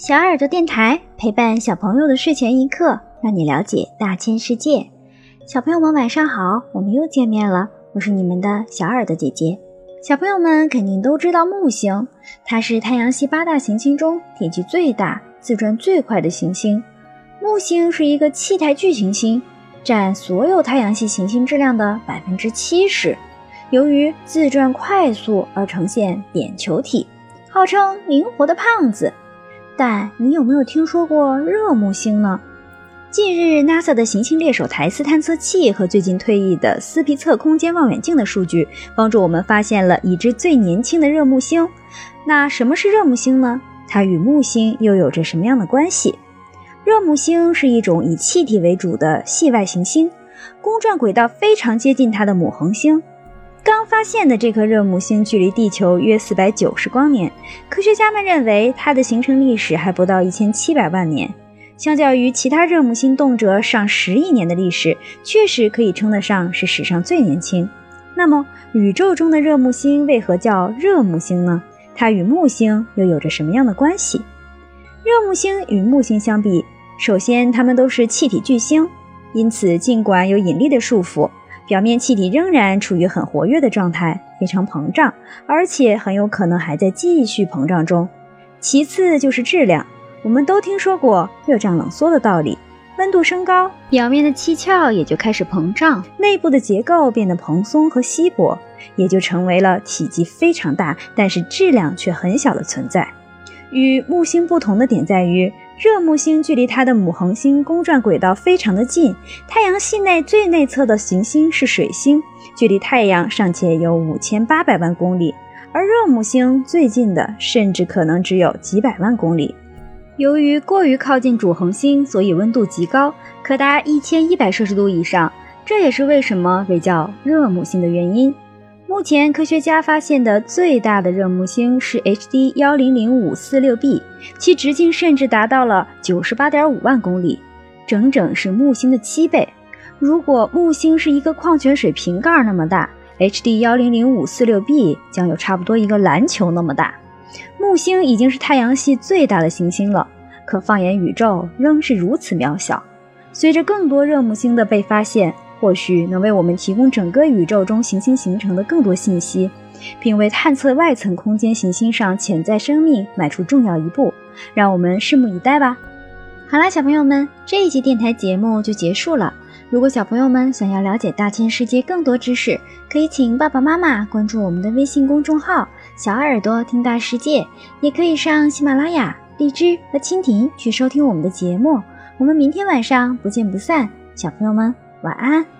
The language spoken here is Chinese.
小耳朵电台陪伴小朋友的睡前一刻，让你了解大千世界。小朋友们晚上好，我们又见面了，我是你们的小耳朵姐姐。小朋友们肯定都知道木星，它是太阳系八大行星中体积最大、自转最快的行星。木星是一个气态巨行星，占所有太阳系行星质量的百分之七十。由于自转快速而呈现扁球体，号称灵活的胖子。但你有没有听说过热木星呢？近日，NASA 的行星猎手台斯探测器和最近退役的斯皮策空间望远镜的数据，帮助我们发现了已知最年轻的热木星。那什么是热木星呢？它与木星又有着什么样的关系？热木星是一种以气体为主的系外行星，公转轨道非常接近它的母恒星。刚发现的这颗热木星距离地球约四百九十光年，科学家们认为它的形成历史还不到一千七百万年。相较于其他热木星动辄上十亿年的历史，确实可以称得上是史上最年轻。那么，宇宙中的热木星为何叫热木星呢？它与木星又有着什么样的关系？热木星与木星相比，首先它们都是气体巨星，因此尽管有引力的束缚。表面气体仍然处于很活跃的状态，非常膨胀，而且很有可能还在继续膨胀中。其次就是质量，我们都听说过热胀冷缩的道理，温度升高，表面的气壳也就开始膨胀，内部的结构变得蓬松和稀薄，也就成为了体积非常大，但是质量却很小的存在。与木星不同的点在于。热木星距离它的母恒星公转轨道非常的近，太阳系内最内侧的行星是水星，距离太阳尚且有五千八百万公里，而热木星最近的甚至可能只有几百万公里。由于过于靠近主恒星，所以温度极高，可达一千一百摄氏度以上，这也是为什么被叫热木星的原因。目前科学家发现的最大的热木星是 HD 幺零零五四六 b，其直径甚至达到了九十八点五万公里，整整是木星的七倍。如果木星是一个矿泉水瓶盖那么大，HD 幺零零五四六 b 将有差不多一个篮球那么大。木星已经是太阳系最大的行星了，可放眼宇宙仍是如此渺小。随着更多热木星的被发现。或许能为我们提供整个宇宙中行星形成的更多信息，并为探测外层空间行星上潜在生命迈出重要一步。让我们拭目以待吧。好啦，小朋友们，这一期电台节目就结束了。如果小朋友们想要了解大千世界更多知识，可以请爸爸妈妈关注我们的微信公众号“小耳朵听大世界”，也可以上喜马拉雅、荔枝和蜻蜓去收听我们的节目。我们明天晚上不见不散，小朋友们。晚安。